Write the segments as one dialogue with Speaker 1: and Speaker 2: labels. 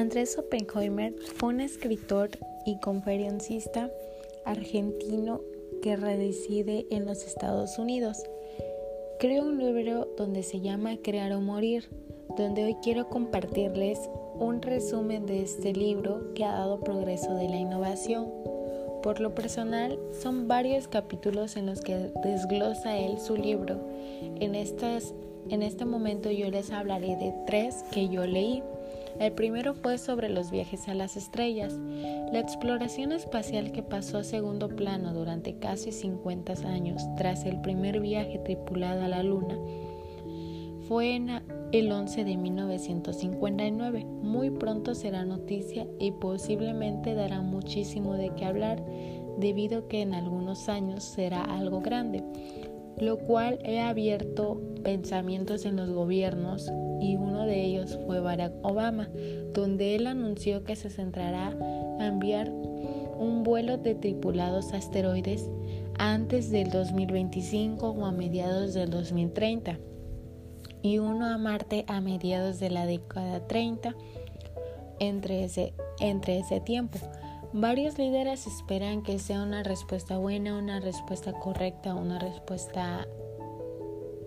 Speaker 1: Andrés Oppenheimer fue un escritor y conferencista argentino que reside en los Estados Unidos. Creó un libro donde se llama Crear o Morir, donde hoy quiero compartirles un resumen de este libro que ha dado progreso de la innovación. Por lo personal, son varios capítulos en los que desglosa él su libro. En, estas, en este momento yo les hablaré de tres que yo leí. El primero fue sobre los viajes a las estrellas, la exploración espacial que pasó a segundo plano durante casi 50 años tras el primer viaje tripulado a la Luna. Fue en el 11 de 1959. Muy pronto será noticia y posiblemente dará muchísimo de qué hablar debido que en algunos años será algo grande lo cual he abierto pensamientos en los gobiernos y uno de ellos fue Barack Obama, donde él anunció que se centrará a enviar un vuelo de tripulados asteroides antes del 2025 o a mediados del 2030 y uno a Marte a mediados de la década 30 entre ese, entre ese tiempo. Varios líderes esperan que sea una respuesta buena, una respuesta correcta, una respuesta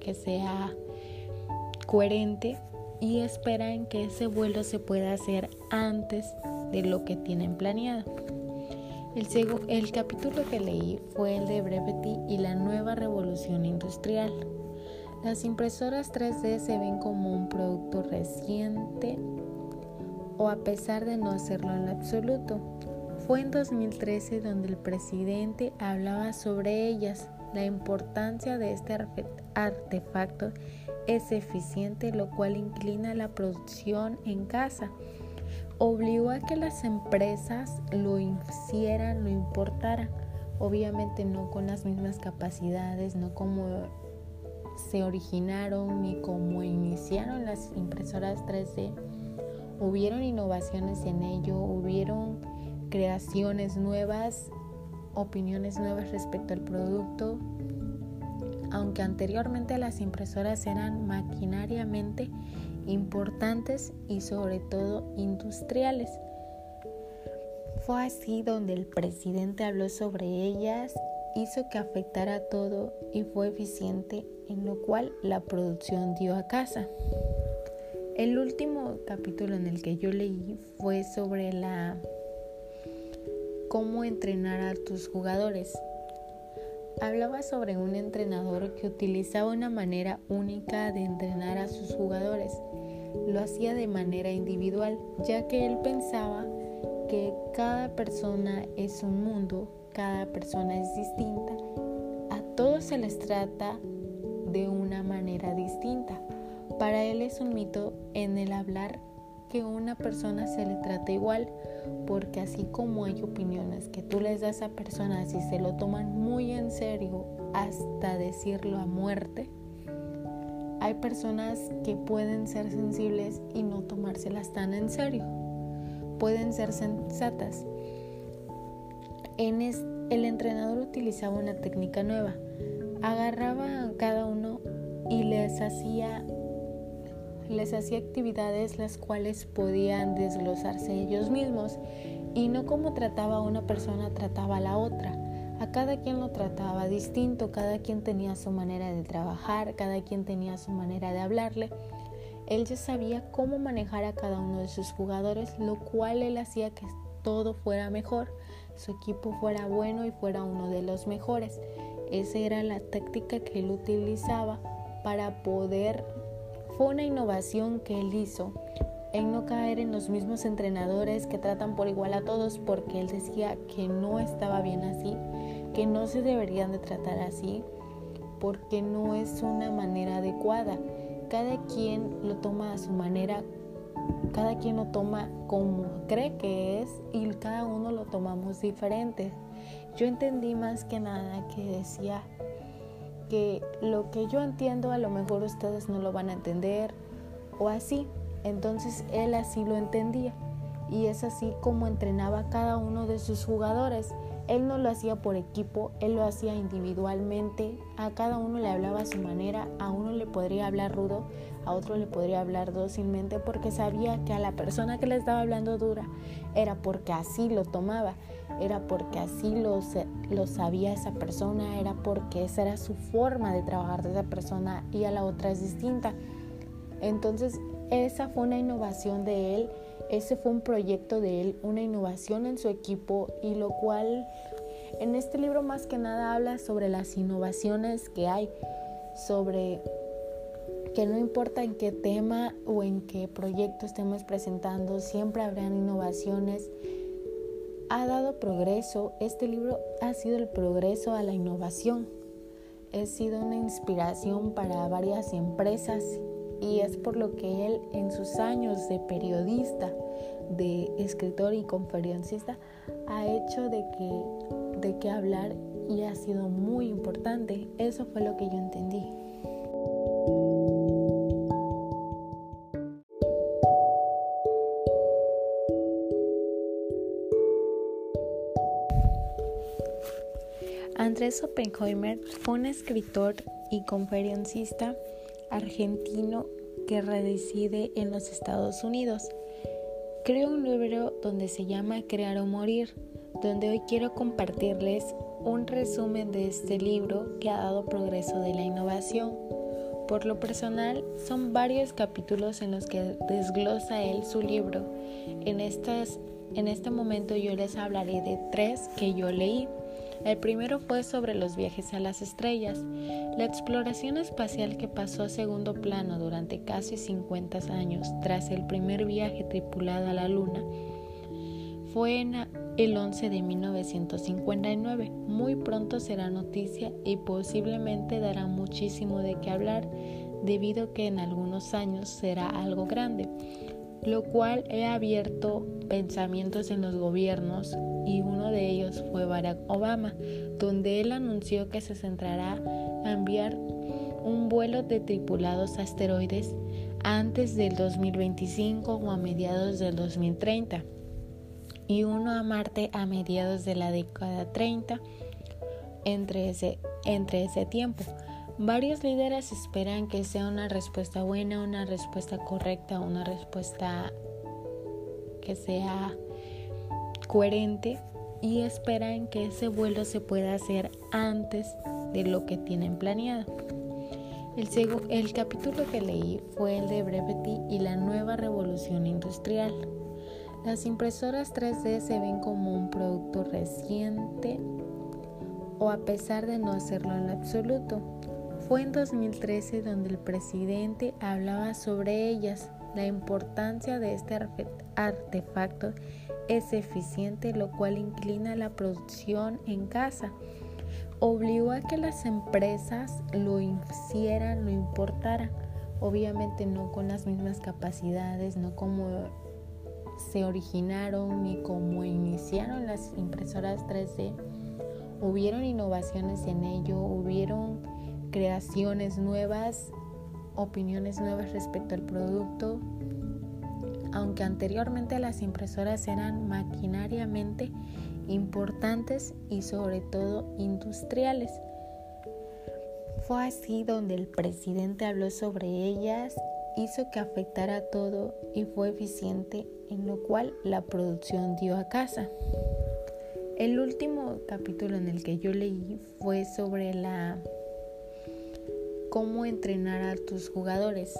Speaker 1: que sea coherente y esperan que ese vuelo se pueda hacer antes de lo que tienen planeado. El, capítulo que leí fue el de Brevity y la nueva revolución industrial. Las impresoras 3D se ven como un producto reciente o a pesar de no hacerlo en absoluto. Fue en 2013 donde el presidente hablaba sobre ellas. La importancia de este artefacto es eficiente, lo cual inclina la producción en casa. Obligó a que las empresas lo hicieran, lo importaran. Obviamente no con las mismas capacidades, no como se originaron ni como iniciaron las impresoras 3D. Hubieron innovaciones en ello, hubieron creaciones nuevas, opiniones nuevas respecto al producto, aunque anteriormente las impresoras eran maquinariamente importantes y sobre todo industriales. Fue así donde el presidente habló sobre ellas, hizo que afectara todo y fue eficiente, en lo cual la producción dio a casa. El último capítulo en el que yo leí fue sobre la cómo entrenar a tus jugadores. Hablaba sobre un entrenador que utilizaba una manera única de entrenar a sus jugadores. Lo hacía de manera individual, ya que él pensaba que cada persona es un mundo, cada persona es distinta. A todos se les trata de una manera distinta. Para él es un mito en el hablar que una persona se le trate igual, porque así como hay opiniones que tú les das a personas y se lo toman muy en serio hasta decirlo a muerte, hay personas que pueden ser sensibles y no tomárselas tan en serio. Pueden ser sensatas. En el entrenador utilizaba una técnica nueva. Agarraba a cada uno y les hacía les hacía actividades las cuales podían desglosarse ellos mismos y no como trataba una persona trataba a la otra. A cada quien lo trataba distinto, cada quien tenía su manera de trabajar, cada quien tenía su manera de hablarle. Él ya sabía cómo manejar a cada uno de sus jugadores, lo cual él hacía que todo fuera mejor, su equipo fuera bueno y fuera uno de los mejores. Esa era la táctica que él utilizaba para poder fue una innovación que él hizo en no caer en los mismos entrenadores que tratan por igual a todos porque él decía que no estaba bien así, que no se deberían de tratar así porque no es una manera adecuada. Cada quien lo toma a su manera, cada quien lo toma como cree que es y cada uno lo tomamos diferente. Yo entendí más que nada que decía que lo que yo entiendo a lo mejor ustedes no lo van a entender o así. Entonces él así lo entendía y es así como entrenaba a cada uno de sus jugadores. Él no lo hacía por equipo, él lo hacía individualmente, a cada uno le hablaba a su manera, a uno le podría hablar rudo, a otro le podría hablar dócilmente porque sabía que a la persona que le estaba hablando dura era porque así lo tomaba, era porque así lo, lo sabía esa persona, era porque esa era su forma de trabajar de esa persona y a la otra es distinta. Entonces esa fue una innovación de él, ese fue un proyecto de él, una innovación en su equipo y lo cual en este libro más que nada habla sobre las innovaciones que hay, sobre que no importa en qué tema o en qué proyecto estemos presentando, siempre habrán innovaciones. Ha dado progreso, este libro ha sido el progreso a la innovación. Ha sido una inspiración para varias empresas y es por lo que él en sus años de periodista, de escritor y conferencista ha hecho de que, de que hablar y ha sido muy importante. Eso fue lo que yo entendí. Andrés Oppenheimer fue un escritor y conferencista argentino que reside en los Estados Unidos. Creó un libro donde se llama Crear o Morir, donde hoy quiero compartirles un resumen de este libro que ha dado progreso de la innovación. Por lo personal, son varios capítulos en los que desglosa él su libro. En, estas, en este momento yo les hablaré de tres que yo leí. El primero fue sobre los viajes a las estrellas, la exploración espacial que pasó a segundo plano durante casi 50 años tras el primer viaje tripulado a la Luna. Fue en el 11 de 1959. Muy pronto será noticia y posiblemente dará muchísimo de qué hablar debido que en algunos años será algo grande lo cual he abierto pensamientos en los gobiernos y uno de ellos fue Barack Obama, donde él anunció que se centrará a enviar un vuelo de tripulados asteroides antes del 2025 o a mediados del 2030 y uno a Marte a mediados de la década 30 entre ese, entre ese tiempo. Varios líderes esperan que sea una respuesta buena, una respuesta correcta, una respuesta que sea coherente y esperan que ese vuelo se pueda hacer antes de lo que tienen planeado. El, el capítulo que leí fue el de Brevity y la nueva revolución industrial. Las impresoras 3D se ven como un producto reciente o a pesar de no hacerlo en absoluto. Fue en 2013 donde el presidente hablaba sobre ellas. La importancia de este artefacto es eficiente, lo cual inclina la producción en casa. Obligó a que las empresas lo hicieran, lo importaran. Obviamente no con las mismas capacidades, no como se originaron ni como iniciaron las impresoras 3D. Hubieron innovaciones en ello, hubieron creaciones nuevas, opiniones nuevas respecto al producto, aunque anteriormente las impresoras eran maquinariamente importantes y sobre todo industriales. Fue así donde el presidente habló sobre ellas, hizo que afectara todo y fue eficiente, en lo cual la producción dio a casa. El último capítulo en el que yo leí fue sobre la cómo entrenar a tus jugadores.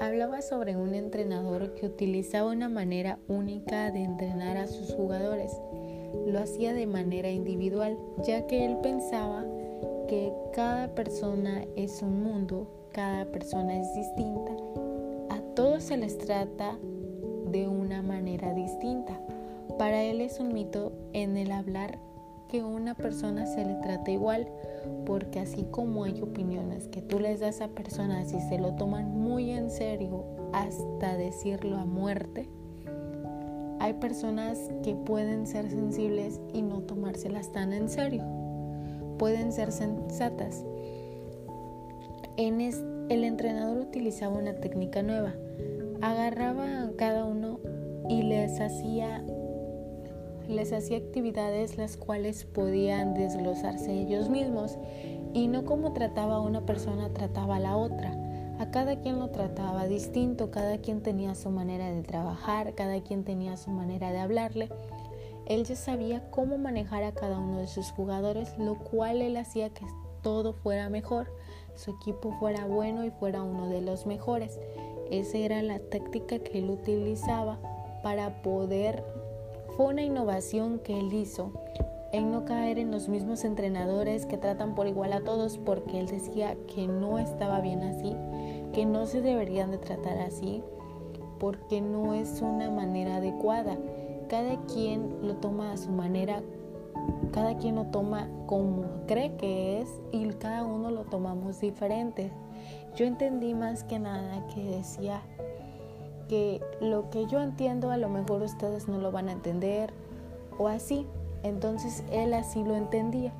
Speaker 1: Hablaba sobre un entrenador que utilizaba una manera única de entrenar a sus jugadores. Lo hacía de manera individual, ya que él pensaba que cada persona es un mundo, cada persona es distinta. A todos se les trata de una manera distinta. Para él es un mito en el hablar que una persona se le trata igual, porque así como hay opiniones que tú les das a personas y se lo toman muy en serio hasta decirlo a muerte, hay personas que pueden ser sensibles y no tomárselas tan en serio, pueden ser sensatas. En el entrenador utilizaba una técnica nueva, agarraba a cada uno y les hacía les hacía actividades las cuales podían desglosarse ellos mismos y no como trataba una persona trataba a la otra. A cada quien lo trataba distinto, cada quien tenía su manera de trabajar, cada quien tenía su manera de hablarle. Él ya sabía cómo manejar a cada uno de sus jugadores, lo cual él hacía que todo fuera mejor, su equipo fuera bueno y fuera uno de los mejores. Esa era la táctica que él utilizaba para poder... Fue una innovación que él hizo en no caer en los mismos entrenadores que tratan por igual a todos porque él decía que no estaba bien así, que no se deberían de tratar así porque no es una manera adecuada. Cada quien lo toma a su manera, cada quien lo toma como cree que es y cada uno lo tomamos diferente. Yo entendí más que nada que decía que lo que yo entiendo a lo mejor ustedes no lo van a entender o así. Entonces él así lo entendía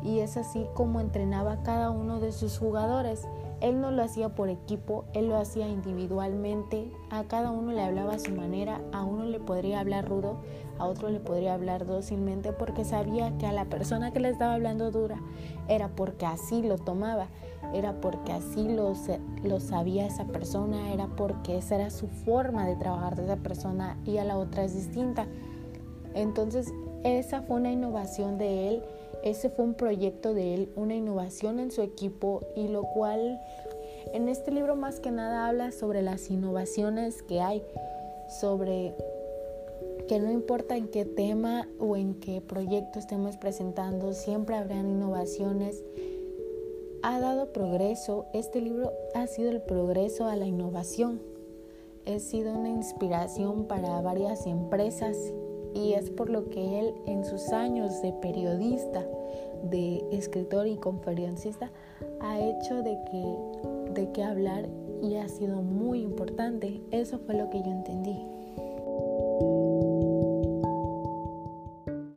Speaker 1: y es así como entrenaba a cada uno de sus jugadores. Él no lo hacía por equipo, él lo hacía individualmente, a cada uno le hablaba a su manera, a uno le podría hablar rudo, a otro le podría hablar dócilmente porque sabía que a la persona que le estaba hablando dura era porque así lo tomaba, era porque así lo, lo sabía esa persona, era porque esa era su forma de trabajar de esa persona y a la otra es distinta. Entonces esa fue una innovación de él, ese fue un proyecto de él, una innovación en su equipo y lo cual en este libro más que nada habla sobre las innovaciones que hay, sobre que no importa en qué tema o en qué proyecto estemos presentando, siempre habrán innovaciones. Ha dado progreso, este libro ha sido el progreso a la innovación. Ha sido una inspiración para varias empresas y es por lo que él en sus años de periodista, de escritor y conferencista ha hecho de que, de que hablar y ha sido muy importante. Eso fue lo que yo entendí.